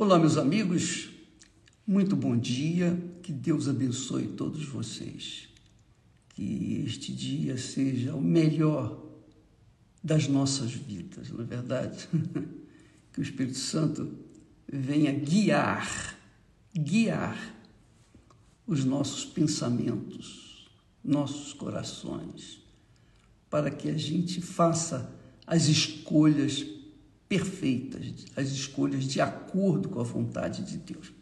Olá, meus amigos, muito bom dia, que Deus abençoe todos vocês. Que este dia seja o melhor das nossas vidas, não é verdade? Que o Espírito Santo venha guiar, guiar os nossos pensamentos, nossos corações, para que a gente faça as escolhas perfeitas, as escolhas de acordo com a vontade de Deus.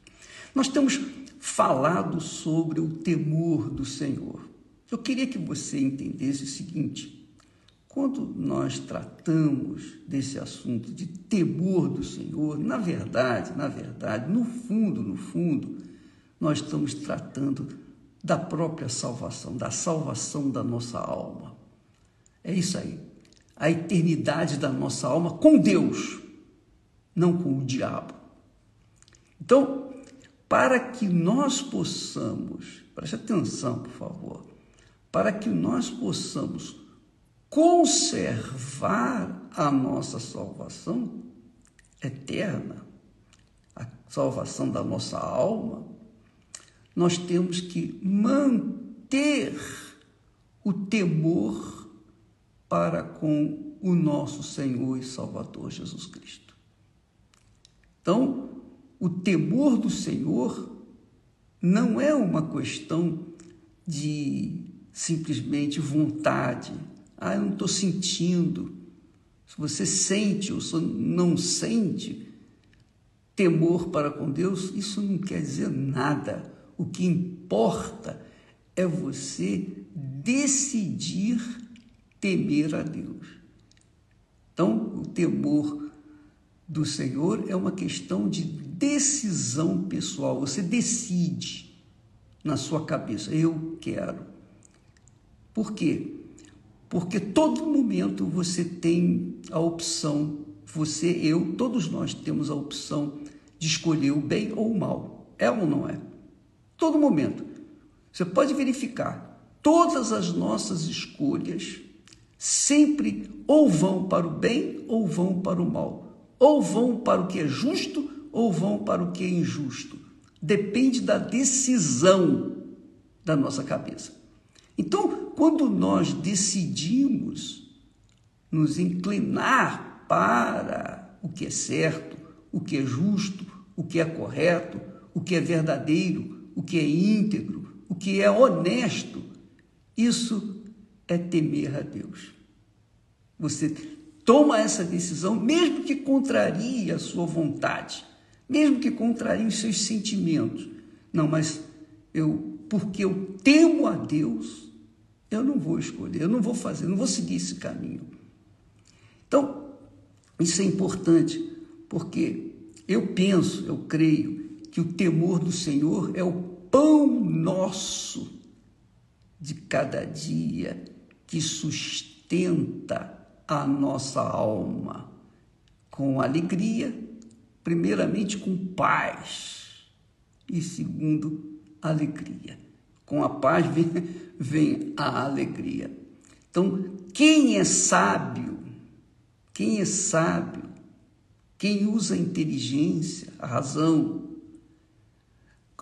Nós temos falado sobre o temor do Senhor. Eu queria que você entendesse o seguinte: quando nós tratamos desse assunto de temor do Senhor, na verdade, na verdade, no fundo, no fundo, nós estamos tratando da própria salvação, da salvação da nossa alma. É isso aí a eternidade da nossa alma com Deus, não com o diabo. Então, para que nós possamos, preste atenção, por favor, para que nós possamos conservar a nossa salvação eterna, a salvação da nossa alma, nós temos que manter o temor para com o nosso Senhor e Salvador Jesus Cristo. Então, o temor do Senhor não é uma questão de simplesmente vontade. Ah, eu não estou sentindo. Se você sente ou não sente temor para com Deus, isso não quer dizer nada. O que importa é você decidir temer a Deus. Então, o temor do Senhor é uma questão de decisão pessoal. Você decide na sua cabeça, eu quero. Por quê? Porque todo momento você tem a opção, você, eu, todos nós temos a opção de escolher o bem ou o mal. É ou não é? Todo momento. Você pode verificar todas as nossas escolhas sempre ou vão para o bem ou vão para o mal, ou vão para o que é justo ou vão para o que é injusto. Depende da decisão da nossa cabeça. Então, quando nós decidimos nos inclinar para o que é certo, o que é justo, o que é correto, o que é verdadeiro, o que é íntegro, o que é honesto, isso é temer a Deus. Você toma essa decisão, mesmo que contrarie a sua vontade, mesmo que contrarie os seus sentimentos. Não, mas eu, porque eu temo a Deus, eu não vou escolher, eu não vou fazer, não vou seguir esse caminho. Então, isso é importante, porque eu penso, eu creio que o temor do Senhor é o pão nosso de cada dia que sustenta a nossa alma com alegria, primeiramente com paz e segundo alegria. Com a paz vem, vem a alegria. Então, quem é sábio, quem é sábio, quem usa a inteligência, a razão,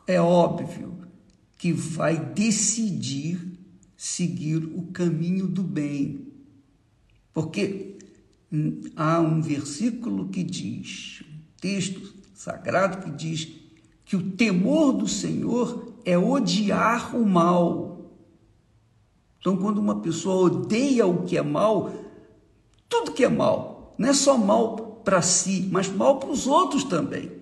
é óbvio que vai decidir seguir o caminho do bem. Porque há um versículo que diz, um texto sagrado que diz que o temor do Senhor é odiar o mal. Então, quando uma pessoa odeia o que é mal, tudo que é mal, não é só mal para si, mas mal para os outros também.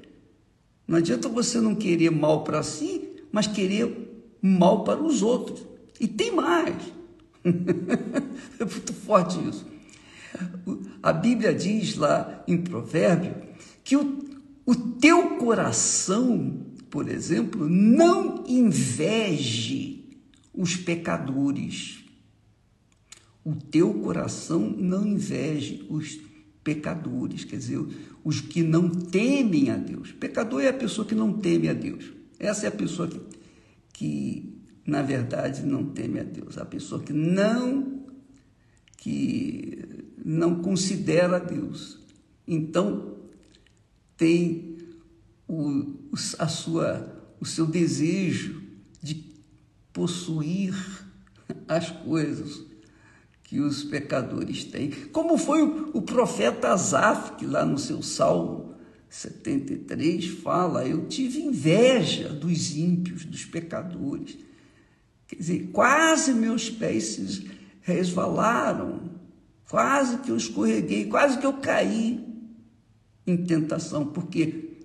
Não adianta você não querer mal para si, mas querer mal para os outros. E tem mais. é muito forte isso. A Bíblia diz lá em Provérbio que o, o teu coração, por exemplo, não inveje os pecadores. O teu coração não inveje os pecadores, quer dizer, os que não temem a Deus. Pecador é a pessoa que não teme a Deus. Essa é a pessoa que, que na verdade, não teme a Deus. A pessoa que não que não considera Deus. Então, tem o, a sua, o seu desejo de possuir as coisas que os pecadores têm. Como foi o, o profeta Asaf, que lá no seu Salmo 73 fala: Eu tive inveja dos ímpios, dos pecadores. Quer dizer, quase meus pés se resvalaram, quase que eu escorreguei, quase que eu caí em tentação, porque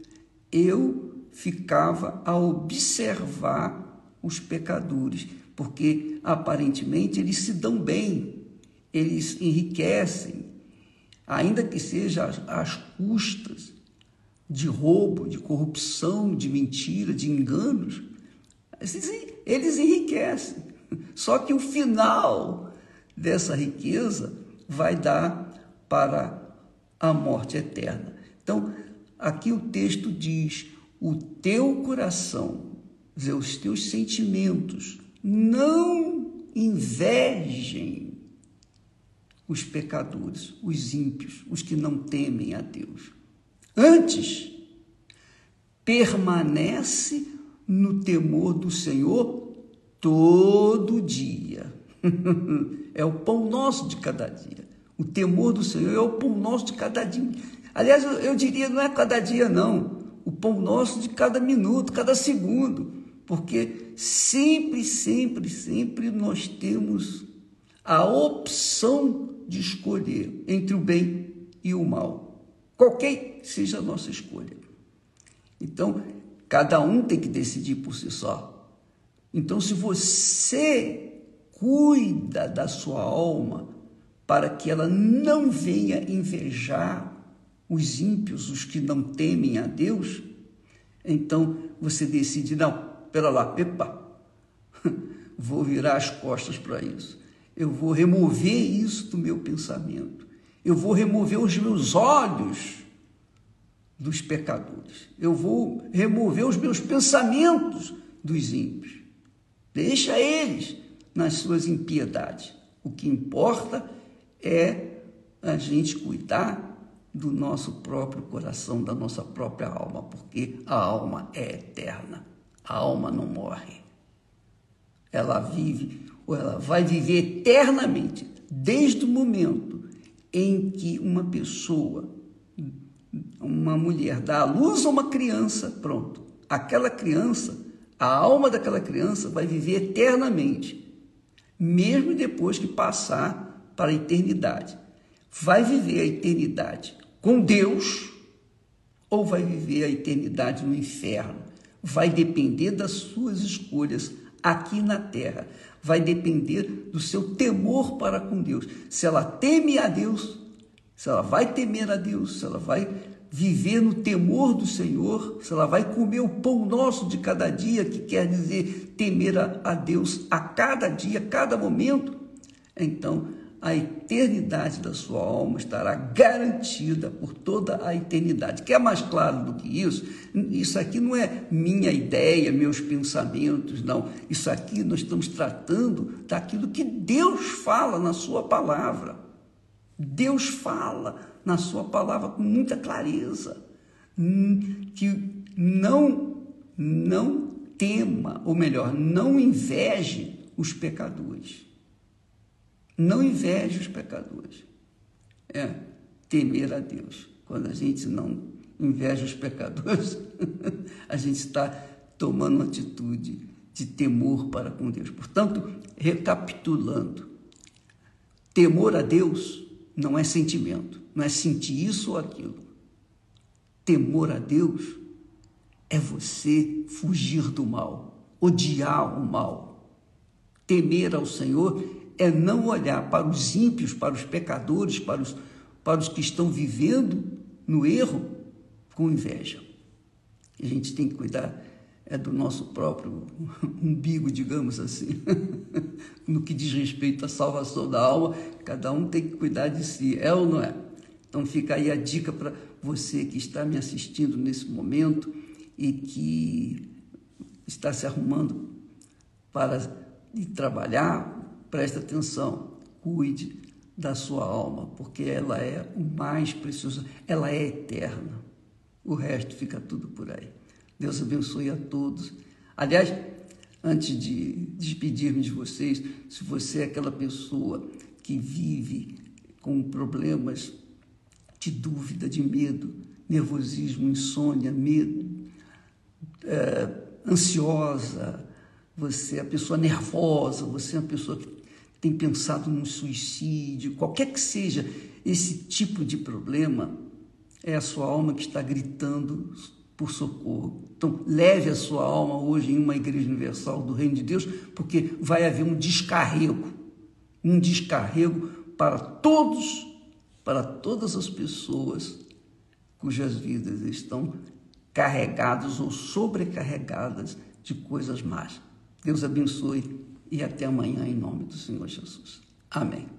eu ficava a observar os pecadores, porque aparentemente eles se dão bem, eles enriquecem, ainda que seja às custas de roubo, de corrupção, de mentira, de enganos, eles enriquecem. Só que o final dessa riqueza vai dar para a morte eterna. Então, aqui o texto diz: o teu coração, os teus sentimentos, não invejem os pecadores, os ímpios, os que não temem a Deus. Antes, permanece no temor do Senhor todo dia. é o pão nosso de cada dia. O temor do Senhor é o pão nosso de cada dia. Aliás, eu, eu diria, não é cada dia, não. O pão nosso de cada minuto, cada segundo. Porque sempre, sempre, sempre nós temos a opção de escolher entre o bem e o mal qualquer seja a nossa escolha. Então, cada um tem que decidir por si só. Então, se você cuida da sua alma para que ela não venha invejar os ímpios, os que não temem a Deus, então você decide, não, pera lá, epa, vou virar as costas para isso. Eu vou remover isso do meu pensamento eu vou remover os meus olhos dos pecadores, eu vou remover os meus pensamentos dos ímpios. Deixa eles nas suas impiedades. O que importa é a gente cuidar do nosso próprio coração, da nossa própria alma, porque a alma é eterna, a alma não morre. Ela vive, ou ela vai viver eternamente, desde o momento em que uma pessoa, uma mulher, dá à luz a uma criança, pronto. Aquela criança, a alma daquela criança vai viver eternamente, mesmo depois que passar para a eternidade. Vai viver a eternidade com Deus ou vai viver a eternidade no inferno. Vai depender das suas escolhas aqui na terra vai depender do seu temor para com Deus. Se ela teme a Deus, se ela vai temer a Deus, se ela vai viver no temor do Senhor, se ela vai comer o pão nosso de cada dia, que quer dizer temer a, Deus a cada dia, a cada momento, então a eternidade da sua alma estará garantida por toda a eternidade. Quer mais claro do que isso? Isso aqui não é minha ideia, meus pensamentos, não. Isso aqui nós estamos tratando daquilo que Deus fala na sua palavra. Deus fala na sua palavra com muita clareza que não não tema, ou melhor, não inveje os pecadores. Não inveje os pecadores. É temer a Deus. Quando a gente não inveja os pecadores, a gente está tomando uma atitude de temor para com Deus. Portanto, recapitulando, temor a Deus não é sentimento, não é sentir isso ou aquilo. Temor a Deus é você fugir do mal, odiar o mal. Temer ao Senhor é não olhar para os ímpios, para os pecadores, para os, para os que estão vivendo no erro com inveja. A gente tem que cuidar é do nosso próprio umbigo, digamos assim. no que diz respeito à salvação da alma, cada um tem que cuidar de si, é ou não é? Então fica aí a dica para você que está me assistindo nesse momento e que está se arrumando para trabalhar, preste atenção, cuide da sua alma, porque ela é o mais precioso, ela é eterna. O resto fica tudo por aí. Deus abençoe a todos. Aliás, antes de despedir-me de vocês, se você é aquela pessoa que vive com problemas de dúvida, de medo, nervosismo, insônia, medo, é, ansiosa, você é a pessoa nervosa, você é uma pessoa que tem pensado no suicídio, qualquer que seja esse tipo de problema, é a sua alma que está gritando por socorro. Então, leve a sua alma hoje em uma igreja universal do Reino de Deus, porque vai haver um descarrego, um descarrego para todos, para todas as pessoas cujas vidas estão carregadas ou sobrecarregadas de coisas más. Deus abençoe e até amanhã em nome do Senhor Jesus. Amém.